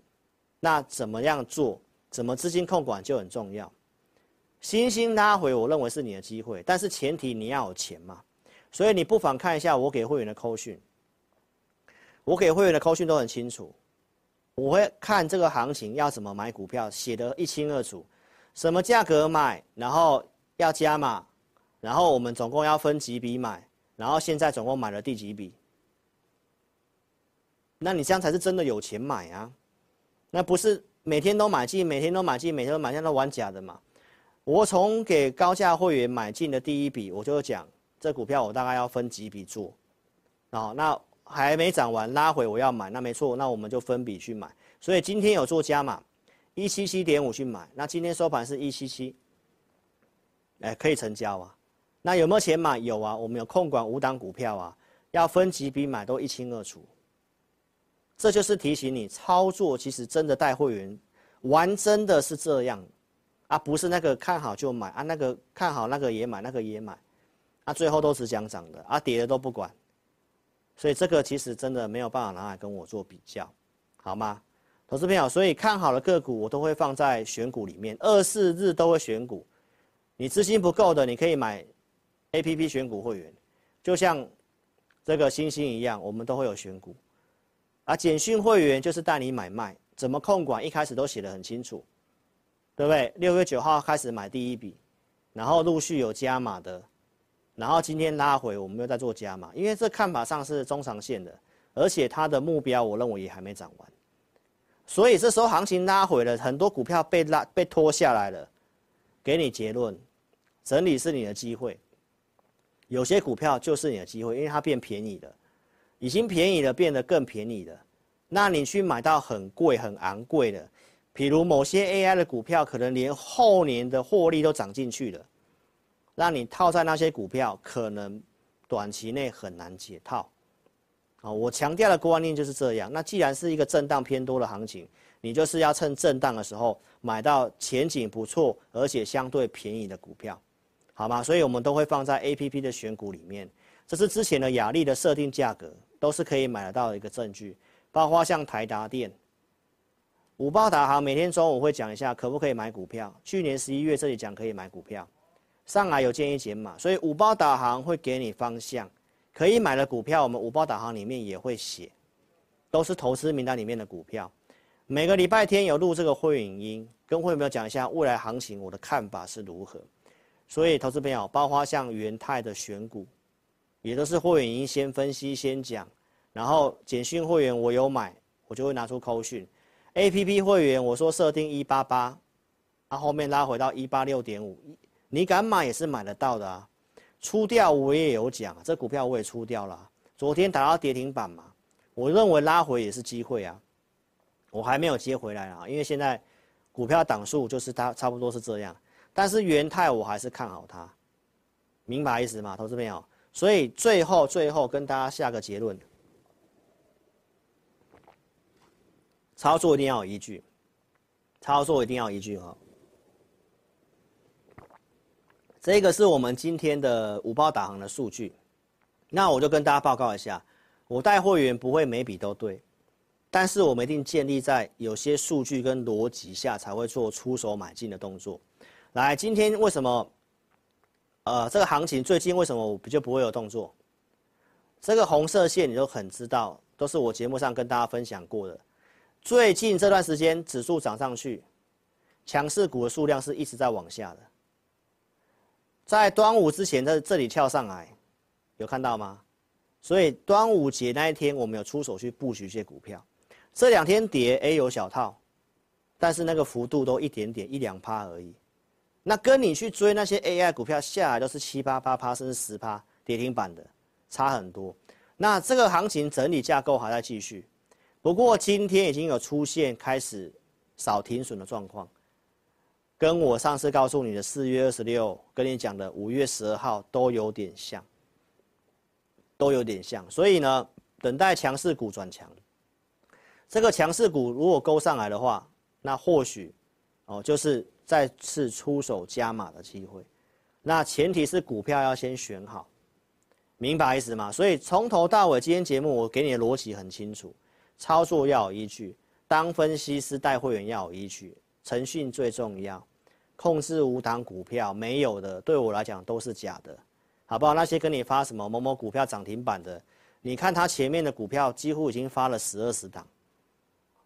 那怎么样做？怎么资金控管就很重要。新兴拉回，我认为是你的机会，但是前提你要有钱嘛。所以你不妨看一下我给会员的扣讯，我给会员的扣讯都很清楚。我会看这个行情要怎么买股票，写得一清二楚。什么价格买，然后要加码，然后我们总共要分几笔买，然后现在总共买了第几笔？那你这样才是真的有钱买啊！那不是每天都买进，每天都买进，每天都买进都玩假的嘛？我从给高价会员买进的第一笔，我就讲这股票我大概要分几笔做，哦，那还没涨完拉回我要买，那没错，那我们就分笔去买。所以今天有做加码。一七七点五去买，那今天收盘是一七七，哎，可以成交啊。那有没有钱买？有啊，我们有控管五档股票啊，要分几笔买都一清二楚。这就是提醒你，操作其实真的带会员玩真的是这样，啊，不是那个看好就买啊，那个看好那个也买，那个也买，啊，最后都是讲涨的，啊，跌的都不管。所以这个其实真的没有办法拿来跟我做比较，好吗？投资朋友，所以看好的个股我都会放在选股里面，二四日都会选股。你资金不够的，你可以买 APP 选股会员，就像这个星星一样，我们都会有选股。而简讯会员就是带你买卖，怎么控管，一开始都写得很清楚，对不对？六月九号开始买第一笔，然后陆续有加码的，然后今天拉回，我们又在做加码，因为这看法上是中长线的，而且它的目标我认为也还没涨完。所以这时候行情拉回了，很多股票被拉被拖下来了，给你结论，整理是你的机会。有些股票就是你的机会，因为它变便宜了，已经便宜了，变得更便宜了。那你去买到很贵、很昂贵的，比如某些 AI 的股票，可能连后年的获利都涨进去了，让你套在那些股票，可能短期内很难解套。啊，我强调的观念就是这样。那既然是一个震荡偏多的行情，你就是要趁震荡的时候买到前景不错而且相对便宜的股票，好吗？所以我们都会放在 APP 的选股里面。这是之前的亚力的设定价格，都是可以买得到的一个证据。包括像台达电、五包导航，每天中午会讲一下可不可以买股票。去年十一月这里讲可以买股票，上来有建议减码，所以五包导航会给你方向。可以买的股票，我们五包导航里面也会写，都是投资名单里面的股票。每个礼拜天有录这个会影音，跟会员朋友讲一下未来行情我的看法是如何。所以投资朋友，包括像元泰的选股，也都是会员先分析先讲，然后简讯会员我有买，我就会拿出扣讯。APP 会员我说设定一八八，啊后面拉回到一八六点五，你敢买也是买得到的啊。出掉我也有讲，这股票我也出掉了。昨天打到跌停板嘛，我认为拉回也是机会啊。我还没有接回来啊，因为现在股票档数就是它差不多是这样。但是元泰我还是看好它，明白意思吗，投资朋友？所以最后最后跟大家下个结论：操作一定要有依据，操作一定要有依据哈。这个是我们今天的五包导航的数据，那我就跟大家报告一下，我带会员不会每笔都对，但是我们一定建立在有些数据跟逻辑下才会做出手买进的动作。来，今天为什么？呃，这个行情最近为什么我就不会有动作？这个红色线你都很知道，都是我节目上跟大家分享过的。最近这段时间指数涨上去，强势股的数量是一直在往下的。在端午之前在这里跳上来，有看到吗？所以端午节那一天我们有出手去布局一些股票。这两天跌，A 有小套，但是那个幅度都一点点一两趴而已。那跟你去追那些 AI 股票下来都是七八八趴甚至十趴跌停板的，差很多。那这个行情整理架构还在继续，不过今天已经有出现开始少停损的状况，跟我上次告诉你的四月二十六跟你讲的五月十二号都有点像，都有点像。所以呢，等待强势股转强。这个强势股如果勾上来的话，那或许，哦，就是再次出手加码的机会。那前提是股票要先选好，明白意思吗？所以从头到尾，今天节目我给你的逻辑很清楚，操作要有依据，当分析师带会员要有依据，诚信最重要。控制五档股票没有的，对我来讲都是假的，好不好？那些跟你发什么某某股票涨停板的，你看他前面的股票几乎已经发了十二十档。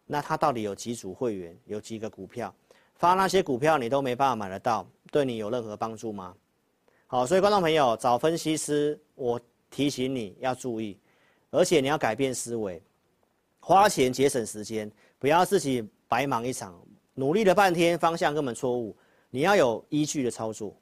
那他到底有几组会员，有几个股票？发那些股票你都没办法买得到，对你有任何帮助吗？好，所以观众朋友找分析师，我提醒你要注意，而且你要改变思维，花钱节省时间，不要自己白忙一场，努力了半天方向根本错误，你要有依据的操作，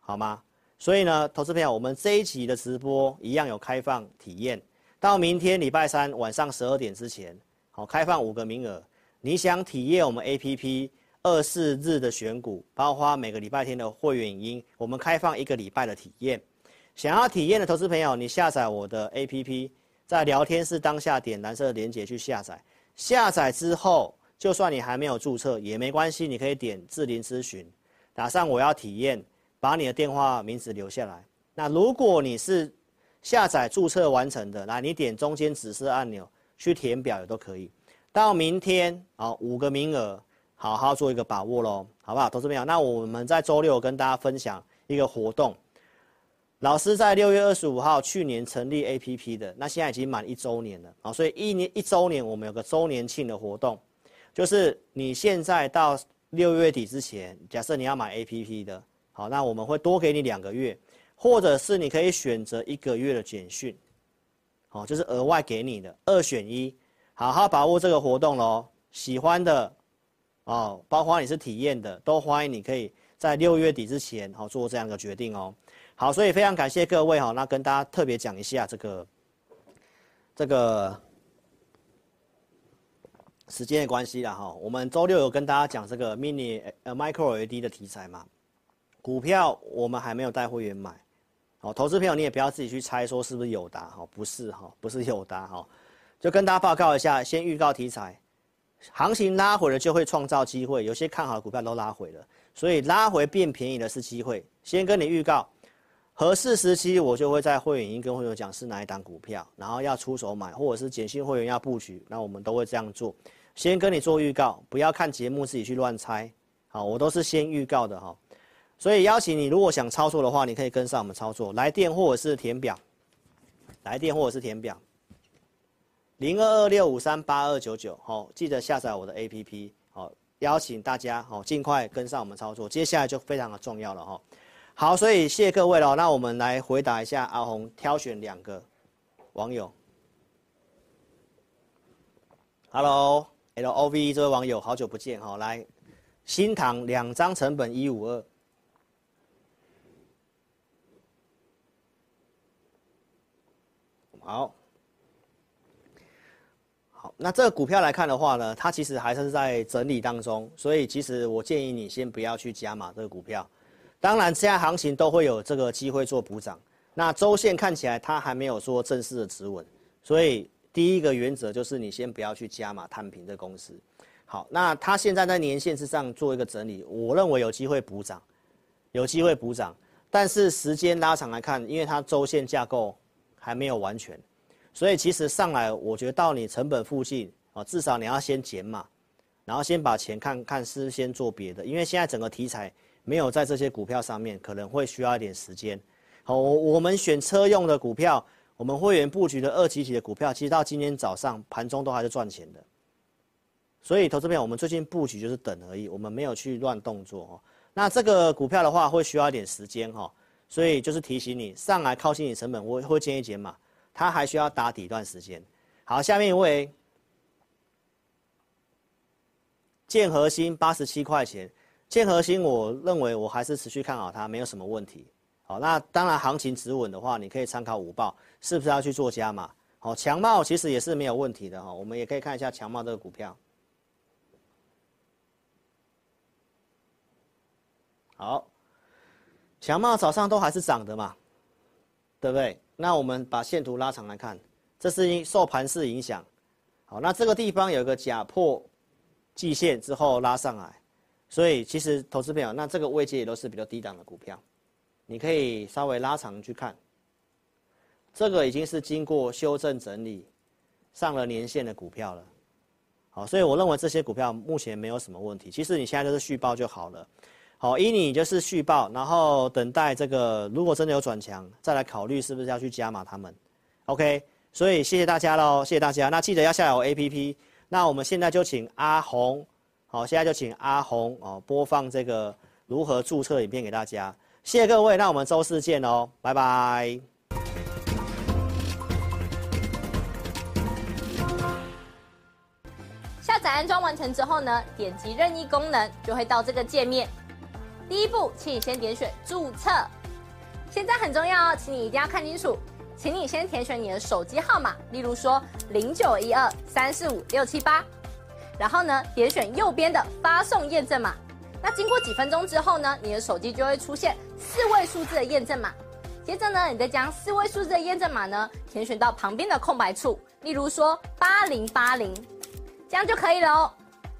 好吗？所以呢，投资朋友，我们这一集的直播一样有开放体验，到明天礼拜三晚上十二点之前。好，开放五个名额。你想体验我们 APP 二四日的选股，包括每个礼拜天的会员音，我们开放一个礼拜的体验。想要体验的投资朋友，你下载我的 APP，在聊天室当下点蓝色的链接去下载。下载之后，就算你还没有注册也没关系，你可以点智霖咨询，打上我要体验，把你的电话名字留下来。那如果你是下载注册完成的，来，你点中间紫色按钮。去填表也都可以，到明天啊，五个名额，好好做一个把握喽，好不好？投资朋友，那我们在周六跟大家分享一个活动，老师在六月二十五号去年成立 APP 的，那现在已经满一周年了啊，所以一年一周年我们有个周年庆的活动，就是你现在到六月底之前，假设你要买 APP 的，好，那我们会多给你两个月，或者是你可以选择一个月的简讯。哦，就是额外给你的二选一，好好把握这个活动喽。喜欢的，哦，包括你是体验的，都欢迎你可以在六月底之前，好做这样的决定哦。好，所以非常感谢各位哈，那跟大家特别讲一下这个，这个时间的关系啦哈。我们周六有跟大家讲这个 mini 呃 micro LED 的题材嘛，股票我们还没有带会员买。好，投资朋友你也不要自己去猜说是不是友达哈，不是哈，不是友达哈，就跟大家报告一下，先预告题材，行情拉回了就会创造机会，有些看好的股票都拉回了，所以拉回变便宜的是机会。先跟你预告，合适时期我就会在会员营跟会员讲是哪一档股票，然后要出手买，或者是简讯会员要布局，那我们都会这样做。先跟你做预告，不要看节目自己去乱猜，好，我都是先预告的哈。所以邀请你，如果想操作的话，你可以跟上我们操作，来电或者是填表，来电或者是填表，零二二六五三八二九九，好，记得下载我的 APP，好，邀请大家，好，尽快跟上我们操作，接下来就非常的重要了哈。好，所以谢谢各位了，那我们来回答一下阿红挑选两个网友，Hello L O V 这位网友，好久不见哈，来，新塘两张成本一五二。好，那这个股票来看的话呢，它其实还是在整理当中，所以其实我建议你先不要去加码这个股票。当然，现在行情都会有这个机会做补涨。那周线看起来它还没有说正式的止稳，所以第一个原则就是你先不要去加码摊平这公司。好，那它现在在年线之上做一个整理，我认为有机会补涨，有机会补涨，但是时间拉长来看，因为它周线架构。还没有完全，所以其实上来，我觉得到你成本附近啊，至少你要先减码，然后先把钱看看是先做别的，因为现在整个题材没有在这些股票上面，可能会需要一点时间。好，我们选车用的股票，我们会员布局的二级体的股票，其实到今天早上盘中都还是赚钱的。所以，投资朋友，我们最近布局就是等而已，我们没有去乱动作哦。那这个股票的话，会需要一点时间哈，所以就是提醒你，上来靠近你成本，我会建议减码，它还需要打底一段时间。好，下面一位。建和兴八十七块钱，建和兴，我认为我还是持续看好它，没有什么问题。好，那当然行情止稳的话，你可以参考午报，是不是要去做加码？好，强茂其实也是没有问题的哈，我们也可以看一下强茂这个股票。好，强茂早上都还是涨的嘛，对不对？那我们把线图拉长来看，这是因受盘势影响。好，那这个地方有一个假破。季线之后拉上来，所以其实投资朋友，那这个位阶也都是比较低档的股票，你可以稍微拉长去看。这个已经是经过修正整理，上了年线的股票了。好，所以我认为这些股票目前没有什么问题。其实你现在就是续报就好了。好，依你就是续报，然后等待这个如果真的有转强，再来考虑是不是要去加码他们。OK，所以谢谢大家喽，谢谢大家。那记得要下载我 APP。那我们现在就请阿红，好，现在就请阿红哦播放这个如何注册影片给大家，谢谢各位，那我们周四见哦，拜拜。下载安装完成之后呢，点击任意功能就会到这个界面。第一步，请你先点选注册，现在很重要哦，请你一定要看清楚。请你先填选你的手机号码，例如说零九一二三四五六七八，然后呢，点选右边的发送验证码。那经过几分钟之后呢，你的手机就会出现四位数字的验证码。接着呢，你再将四位数字的验证码呢填选到旁边的空白处，例如说八零八零，这样就可以了哦。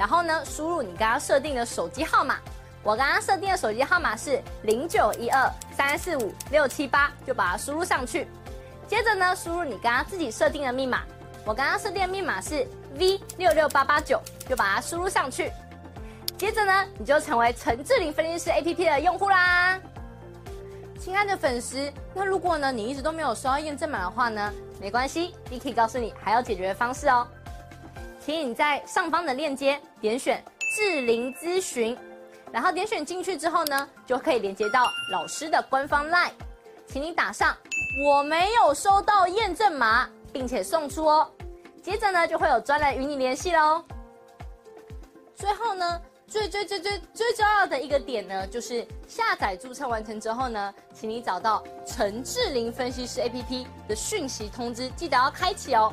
然后呢，输入你刚刚设定的手机号码。我刚刚设定的手机号码是零九一二三四五六七八，就把它输入上去。接着呢，输入你刚刚自己设定的密码。我刚刚设定的密码是 V 六六八八九，就把它输入上去。接着呢，你就成为陈智霖分析师 APP 的用户啦。亲爱的粉丝，那如果呢你一直都没有收到验证码的话呢，没关系，Vicky 告诉你还有解决的方式哦。请你在上方的链接点选智霖咨询。然后点选进去之后呢，就可以连接到老师的官方 LINE，请你打上我没有收到验证码，并且送出哦。接着呢，就会有专人与你联系喽。最后呢，最最最最最重要的一个点呢，就是下载注册完成之后呢，请你找到陈智霖分析师 APP 的讯息通知，记得要开启哦。